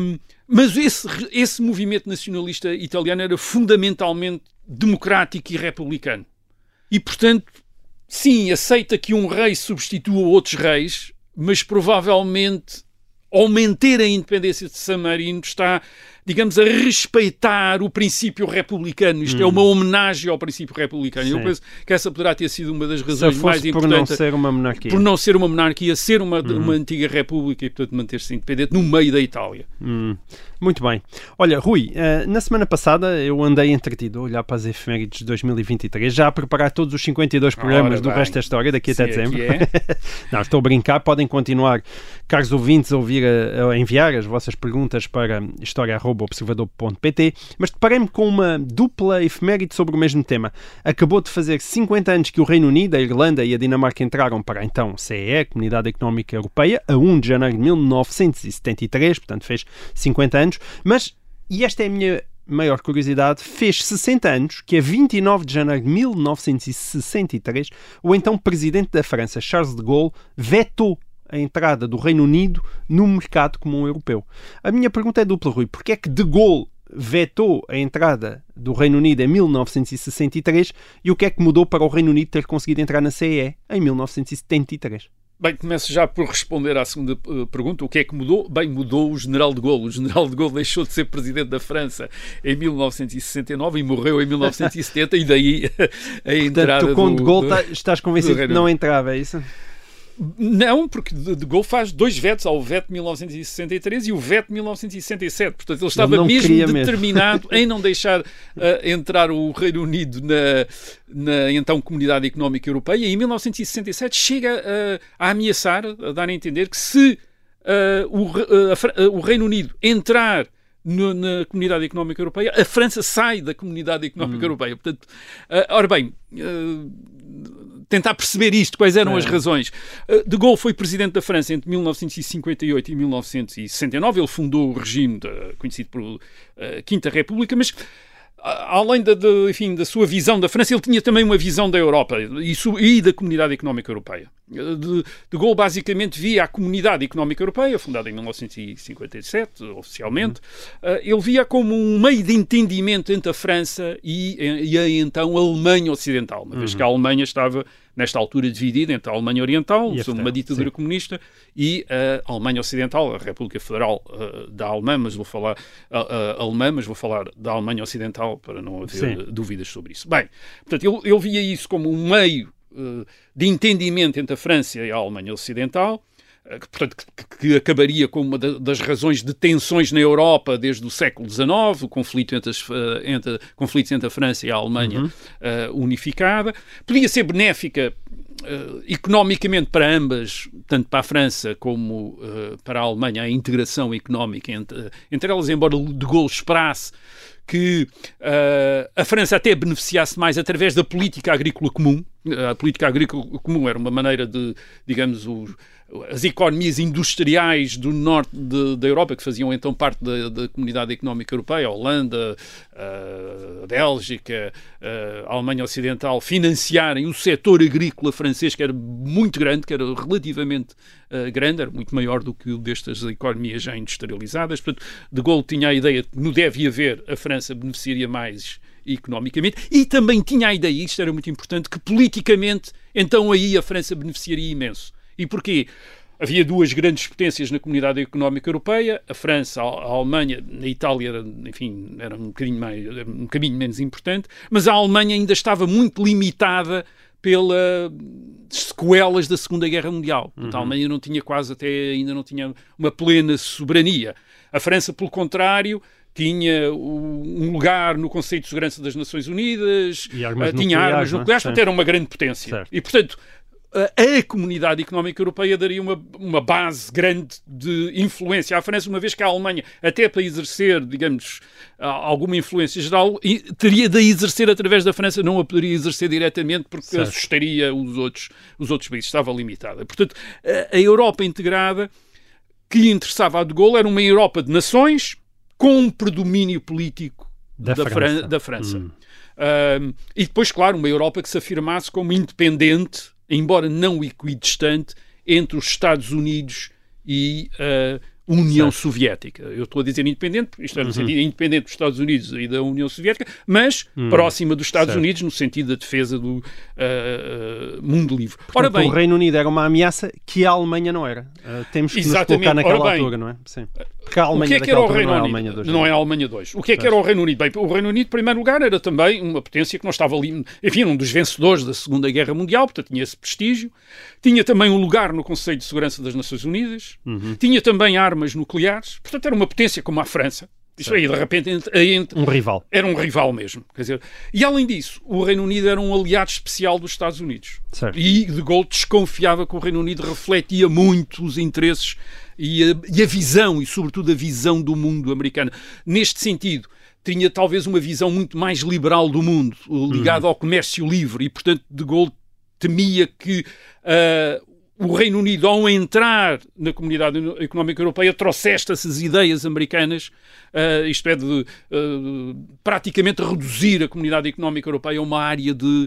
Um, mas esse, esse movimento nacionalista italiano era fundamentalmente democrático e republicano. E, portanto, sim, aceita que um rei substitua outros reis, mas provavelmente, ao manter a independência de San Marino, está, digamos, a respeitar o princípio republicano. Isto é uma homenagem ao princípio republicano. Eu Sim. penso que essa poderá ter sido uma das Se razões mais fosse por não importantes ser uma monarquia. por não ser uma monarquia, ser uma, uma antiga república e, portanto, manter-se independente no meio da Itália. Hum, muito bem. Olha, Rui, eh, na semana passada eu andei entretido a olhar para as efemérides de 2023, já a preparar todos os 52 programas Ora do bem. resto da história, daqui até Sim, dezembro. aqui é. [laughs] Não, estou a brincar. Podem continuar, caros ouvintes, a ouvir, a, a enviar as vossas perguntas para história.observador.pt. Mas deparei-me com uma dupla efeméride sobre o mesmo tema. Acabou de fazer 50 anos que o Reino Unido, a Irlanda e a Dinamarca entraram para então CEE, Comunidade Económica Europeia, a 1 de janeiro de 1973, portanto fez 50 anos. Mas, e esta é a minha maior curiosidade, fez 60 anos que a 29 de janeiro de 1963 o então presidente da França, Charles de Gaulle, vetou a entrada do Reino Unido no mercado comum europeu. A minha pergunta é dupla, Rui. Porquê é que de Gaulle vetou a entrada do Reino Unido em 1963 e o que é que mudou para o Reino Unido ter conseguido entrar na CEE em 1973? Bem, começo já por responder à segunda eh, pergunta. O que é que mudou? Bem, mudou o General de Gaulle. O General de Gaulle deixou de ser presidente da França em 1969 e morreu em 1970 e daí [laughs] a entrada Portanto, tu com do, de Gaulle do- tá- estás convencido do que não entrava, é isso? Não, porque de, Gaulle faz dois vetos, ao veto de 1963 e o veto de 1967. Portanto, ele estava não mesmo queria mesmo. determinado em não deixar ah, [laughs] entrar o Reino Unido na, na então Comunidade Económica Europeia. E em 1967 chega ah, a ameaçar, a dar a entender que se ah, o, o Reino Unido entrar no- na Comunidade Económica Europeia, a França sai da Comunidade Económica Europeia. Portanto, ah, ora bem, ah, tentar perceber isto, quais eram as razões. Uh, De Gaulle foi presidente da França entre 1958 e 1969. Ele fundou o regime da- conhecido por uh, Quinta República, mas além da, da- enfim, da sua visão da França, ele tinha também uma visão da Europa e, e da Comunidade Económica Europeia. Uh, De, de Gaulle basicamente via a Comunidade Económica Europeia, fundada em 1957, oficialmente, uh, ele via como um meio de entendimento entre a França e, e a então Alemanha Ocidental, uma vez que a Alemanha estava nesta altura dividida entre a Alemanha Oriental, E uma ditadura sim. comunista, e a Alemanha Ocidental, a República Federal uh, da Alemanha, mas vou falar uh, alemã, mas vou falar da Alemanha Ocidental para não haver Sim. uh, dúvidas sobre isso. Bem, portanto, ele, ele via isso como um meio uh, de entendimento entre a França e a Alemanha Ocidental, portanto, que, que acabaria com uma da- das razões de tensões na Europa desde o século XIX, o conflito entre, as, uh, entre, conflitos entre a França e a Alemanha uh, unificada. Podia ser benéfica uh, economicamente para ambas, tanto para a França como uh, para a Alemanha, a integração económica entre, entre elas, embora de Gaulle esperasse que a França até beneficiasse mais através da política agrícola comum. A política agrícola comum era uma maneira de, digamos, os- as economias industriais do norte de- da Europa, que faziam então parte da, da Comunidade Económica Europeia, a Holanda, a Bélgica, a Alemanha Ocidental, financiarem o setor agrícola francês, que era muito grande, que era relativamente uh, grande, era muito maior do que o destas economias já industrializadas. Portanto, De Gaulle tinha a ideia de que no deve haver a França beneficiaria mais economicamente e também tinha a ideia, isto era muito importante, que politicamente então aí a França beneficiaria imenso. E porquê? Havia duas grandes potências na comunidade económica europeia, a França, a Alemanha, na Itália, era, enfim, era um bocadinho, mais, um bocadinho menos importante, mas a Alemanha ainda estava muito limitada pelas sequelas da Segunda Guerra Mundial. Portanto, A Alemanha não tinha quase até ainda não tinha uma plena soberania. A França, pelo contrário, tinha um lugar no Conselho de Segurança das Nações Unidas, armas eh, tinha nucleares, armas é? nucleares, Sim. portanto era uma grande potência. Certo. E, portanto, a comunidade económica europeia daria uma, uma base grande de influência à França, uma vez que a Alemanha, até para exercer, digamos, alguma influência geral, teria de exercer através da França, não a poderia exercer diretamente porque Certo. assustaria os outros, os outros países, estava limitada. Portanto, a, a Europa integrada que interessava a De Gaulle era uma Europa de nações com um predomínio político Da da, França. Fran- da França. Hum. Um, e depois, claro, uma Europa que se afirmasse como independente, embora não equidistante, entre os Estados Unidos e a União Soviética. Eu estou a dizer independente, isto é no sentido independente dos Estados Unidos e da União Soviética, mas próxima dos Estados Certo. Unidos no sentido da defesa do uh, uh, mundo livre. Ora Portanto, bem, o Reino Unido era uma ameaça que a Alemanha não era. Uh, temos que nos Exatamente. colocar naquela Ora bem, altura, não é? Sim. Porque a o Alemanha que é que era o Reino não é a Unido? Hoje. não é a Alemanha 2. O que é que era o Reino Unido? Bem, o Reino Unido, em primeiro lugar, era também uma potência que não estava ali, enfim, um dos vencedores da Segunda Guerra Mundial, portanto tinha esse prestígio. Tinha também um lugar no Conselho de Segurança das Nações Unidas. Uhum. Tinha também armas nucleares. Portanto, era uma potência como a França. Isto aí, de repente, ent- aí ent- Um rival. era um rival mesmo. Quer dizer, e além disso, o Reino Unido era um aliado especial dos Estados Unidos. Certo. E De Gaulle desconfiava que o Reino Unido refletia muito os interesses e a, e a visão, e sobretudo a visão do mundo americano. Neste sentido, tinha talvez uma visão muito mais liberal do mundo, ligada ao comércio livre, e portanto De Gaulle temia que ah, o Reino Unido, ao entrar na Comunidade Económica Europeia, trouxesse essas ideias americanas, ah, isto é, de ah, praticamente reduzir a Comunidade Económica Europeia a uma área de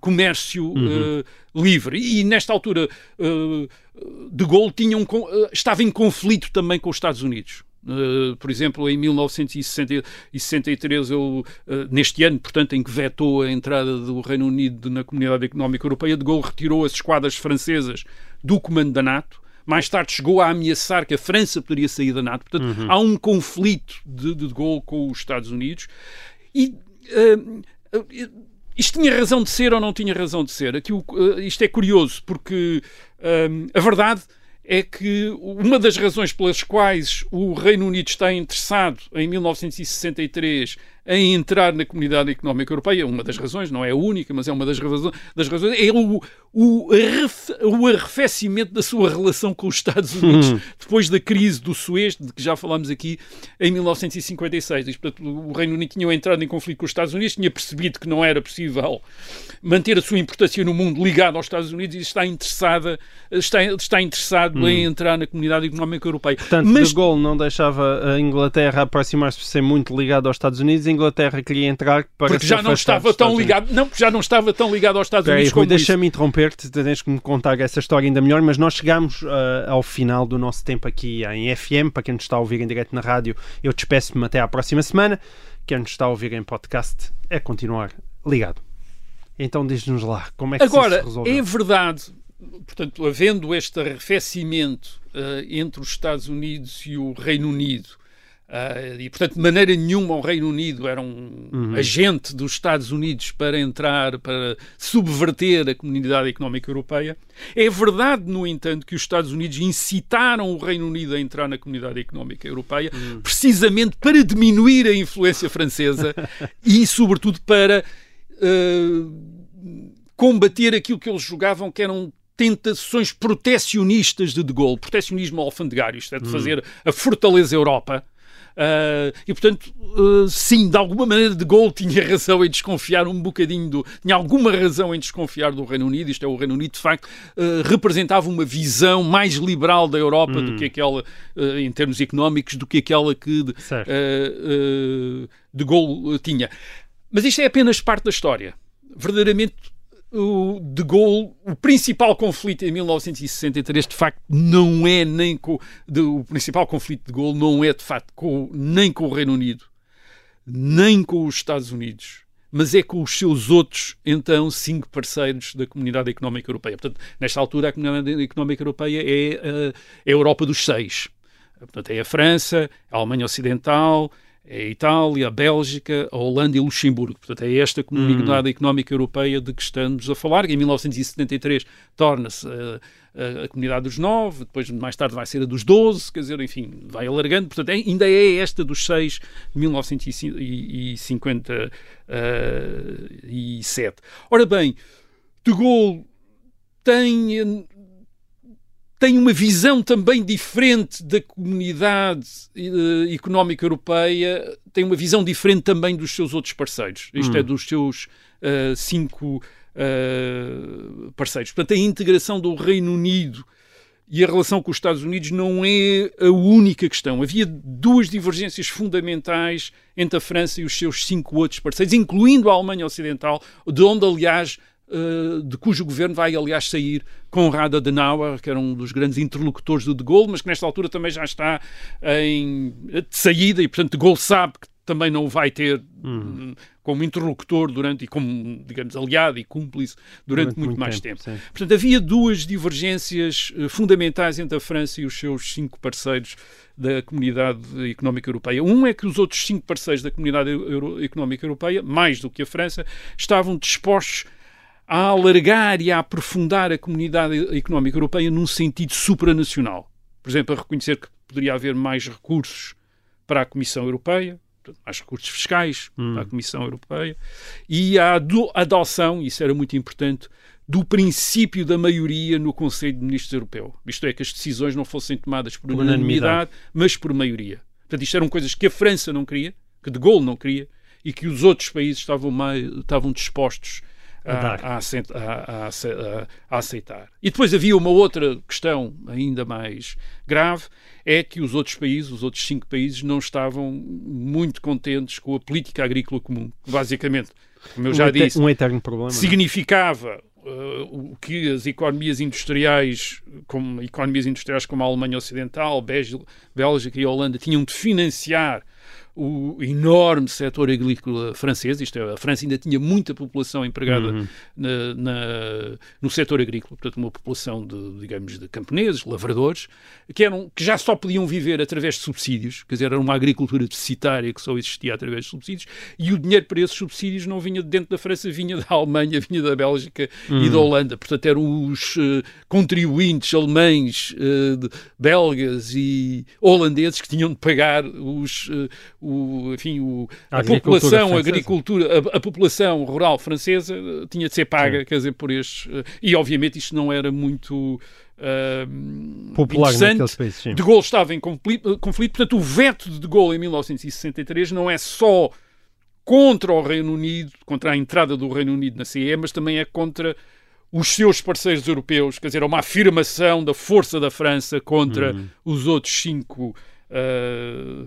comércio ah, livre. E nesta altura, De Gaulle um estava em conflito também com os Estados Unidos. Uh, por exemplo, em 1963, eu, uh, neste ano, portanto, em que vetou a entrada do Reino Unido na Comunidade Económica Europeia, de Gaulle retirou as esquadras francesas do comando da NATO. Mais tarde chegou a ameaçar que a França poderia sair da NATO. Portanto, há um conflito de, de, Gaulle com os Estados Unidos. E uh, isto tinha razão de ser ou não tinha razão de ser? Aqui, eh, isto é curioso, porque a verdade é que uma das razões pelas quais o Reino Unido está interessado em 1963 em entrar na Comunidade Económica Europeia, uma das razões, não é a única, mas é uma das razões, das razões é o, o, o arrefecimento da sua relação com os Estados Unidos depois da crise do Suez, de que já falámos aqui, em 1956. Diz, portanto, o Reino Unido tinha entrado em conflito com os Estados Unidos, tinha percebido que não era possível manter a sua importância no mundo ligada aos Estados Unidos e está interessada, está, está interessado em entrar na Comunidade Económica Europeia. Portanto, Mas De Gaulle não deixava a Inglaterra aproximar-se por ser muito ligado aos Estados Unidos. Inglaterra queria entrar para porque já não estava tão ligado, não, porque já não estava tão ligado aos Estados Espera aí, Unidos como deixa-me interromper-te, tens que me contar essa história ainda melhor, mas nós chegamos ah, ao final do nosso tempo aqui em FM. Para quem nos está a ouvir em direto na rádio, eu despeço-me até à próxima semana. Quem nos está a ouvir em podcast é continuar ligado. Então diz-nos lá, como é que Agora, se resolveu? é verdade, portanto, havendo este arrefecimento eh, entre os Estados Unidos e o Reino Unido, eh, e portanto, de maneira nenhuma o Reino Unido era um Uhum. agente dos Estados Unidos para entrar, para subverter a comunidade económica europeia, é verdade, no entanto, que os Estados Unidos incitaram o Reino Unido a entrar na comunidade económica europeia, Uhum. precisamente para diminuir a influência francesa [laughs] e, sobretudo, para eh, combater aquilo que eles julgavam que eram tentações protecionistas de De Gaulle, protecionismo alfandegário, isto é, de fazer a fortaleza Europa. Ah, e portanto, ah, sim, de alguma maneira De Gaulle tinha razão em desconfiar um bocadinho do. tinha alguma razão em desconfiar do Reino Unido. Isto é, o Reino Unido de facto ah, representava uma visão mais liberal da Europa do que aquela, em termos económicos, do que aquela que de, De Gaulle tinha. Mas isto é apenas parte da história. Verdadeiramente, o De Gaulle, o principal conflito em 1963, de facto, não é nem com. de- o principal conflito de Gaulle não é, de facto, com- nem com o Reino Unido, nem com os Estados Unidos, mas é com os seus outros, então, cinco parceiros da Comunidade Económica Europeia. Portanto, nesta altura, a Comunidade Económica Europeia é eh, a Europa dos seis. Portanto, é a França, a Alemanha Ocidental, é a Itália, a Bélgica, a Holanda e Luxemburgo. Portanto, é esta comunidade económica europeia de que estamos a falar, que em 1973 torna-se eh, a, a comunidade dos nove, depois mais tarde vai ser a dos doze, quer dizer, enfim, vai alargando. Portanto, é- ainda é esta dos seis de 1957. Ora bem, De Gaulle tem eh, tem uma visão também diferente da comunidade eh, económica europeia, tem uma visão diferente também dos seus outros parceiros, isto é, dos seus eh, cinco eh, parceiros. Portanto, a integração do Reino Unido e a relação com os Estados Unidos não é a única questão. Havia duas divergências fundamentais entre a França e os seus cinco outros parceiros, incluindo a Alemanha Ocidental, de onde, aliás, de cujo governo vai, aliás, sair Konrad Adenauer, que era um dos grandes interlocutores do De Gaulle, mas que nesta altura também já está em de saída e, portanto, De Gaulle sabe que também não o vai ter hum, como interlocutor durante e como, digamos, aliado e cúmplice durante, muito, mais tempo. sim. Portanto, havia duas divergências eh, fundamentais entre a França e os seus cinco parceiros da Comunidade Económica Europeia. Um é que os outros cinco parceiros da Comunidade Económica Europeia, mais do que a França, estavam dispostos a alargar e a aprofundar a Comunidade Económica Europeia num sentido supranacional. Por exemplo, a reconhecer que poderia haver mais recursos para a Comissão Europeia, mais recursos fiscais para a Comissão Europeia, e a ado- adoção, isso era muito importante, do princípio da maioria no Conselho de Ministros Europeu. Isto é, que as decisões não fossem tomadas por Por unanimidade, unanimidade. mas por maioria. Portanto, isto eram coisas que a França não queria, que de Gaulle não queria, e que os outros países estavam, mai- estavam dispostos a, a a- a ace- a- a aceitar. E depois havia uma outra questão ainda mais grave, é que os outros países, os outros cinco países, não estavam muito contentes com a política agrícola comum. Basicamente, como eu já um, disse, um eterno problema. é? significava uh, o que as economias industriais, como economias industriais como a Alemanha Ocidental, Bélgica, Bélgica e a Holanda tinham de financiar o enorme setor agrícola francês, isto é, a França ainda tinha muita população empregada Uhum. na, na- no setor agrícola, portanto uma população de, digamos, de camponeses, lavradores, que, eram, que já só podiam viver através de subsídios, quer dizer, era uma agricultura deficitária que só existia através de subsídios, e o dinheiro para esses subsídios não vinha de dentro da França, vinha da Alemanha, vinha da Bélgica e da Holanda, portanto eram os eh, contribuintes alemães, eh, de- belgas e holandeses que tinham de pagar os, eh, o, enfim, o, A a, população, francesa. agricultura, a, a população rural francesa eh, tinha de ser paga, quer dizer, por estes. eh, e obviamente isto não era muito. eh, Popular interessante. países, sim. De Gaulle estava em confli- eh, conflito, portanto, o veto de De Gaulle em 1963 não é só contra o Reino Unido, contra a entrada do Reino Unido na CE, mas também é contra os seus parceiros europeus, quer dizer, é uma afirmação da força da França contra Uhum. os outros cinco eh,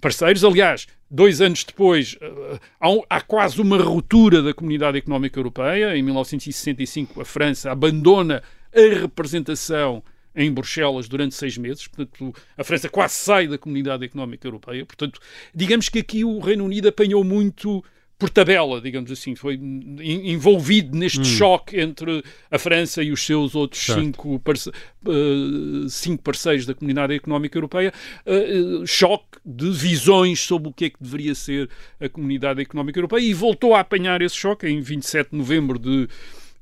parceiros. Aliás, dois anos depois, eh, há, há quase uma ruptura da Comunidade Económica Europeia. Em 1965, a França abandona a representação em Bruxelas durante seis meses. Portanto, a França quase sai da Comunidade Económica Europeia. Portanto, digamos que aqui o Reino Unido apanhou muito por tabela, digamos assim, foi en- envolvido neste choque entre a França e os seus outros Certo. cinco, parce- eh, cinco parceiros da Comunidade Económica Europeia, eh, choque de visões sobre o que é que deveria ser a Comunidade Económica Europeia e voltou a apanhar esse choque em 27 de novembro de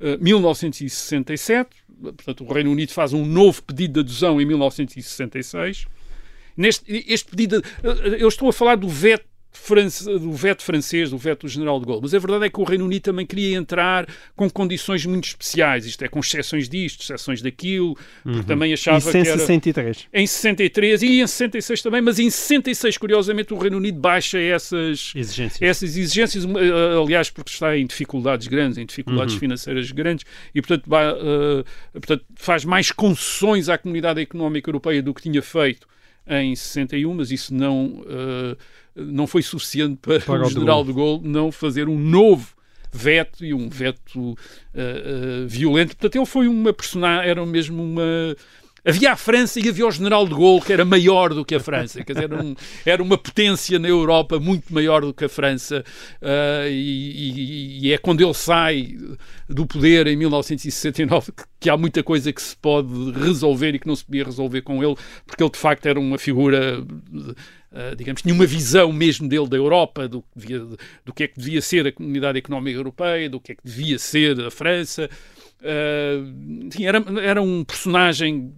eh, 1967. Portanto, o Reino Unido faz um novo pedido de adesão em 1966. Neste, este pedido, eu estou a falar do veto, do veto francês, do veto do general de Gaulle, mas a verdade é que o Reino Unido também queria entrar com condições muito especiais, isto é, com exceções disto, exceções daquilo, porque também achava Isso que em era... 63. Em 63 e em 66 também, mas em 66, curiosamente, o Reino Unido baixa essas, Exigências. essas exigências, eh, aliás, porque está em dificuldades grandes, em dificuldades financeiras grandes, e portanto, vai, eh, portanto, faz mais concessões à comunidade económica europeia do que tinha feito em 61, mas isso não, eh, não foi suficiente para, Para o de general de Gaulle não fazer um novo veto e um veto eh, eh, violento. Portanto, ele foi uma personagem, era mesmo uma. Havia a França e havia o general de Gaulle, que era maior do que a França. Quer dizer, era, um- era uma potência na Europa muito maior do que a França. ah, e, e- e é quando ele sai do poder em 1969 que, que há muita coisa que se pode resolver e que não se podia resolver com ele, porque ele de facto era uma figura. ah, digamos, tinha uma visão mesmo dele da Europa, do, que devia- do que é que devia ser a Comunidade Económica Europeia, do que é que devia ser a França. Uh, era, era um personagem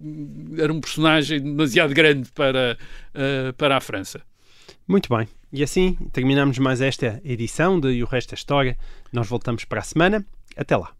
era um personagem demasiado grande para, uh, para a França. Muito bem. E assim terminamos mais esta edição de E o Resto da História. Nós voltamos para a semana. Até lá.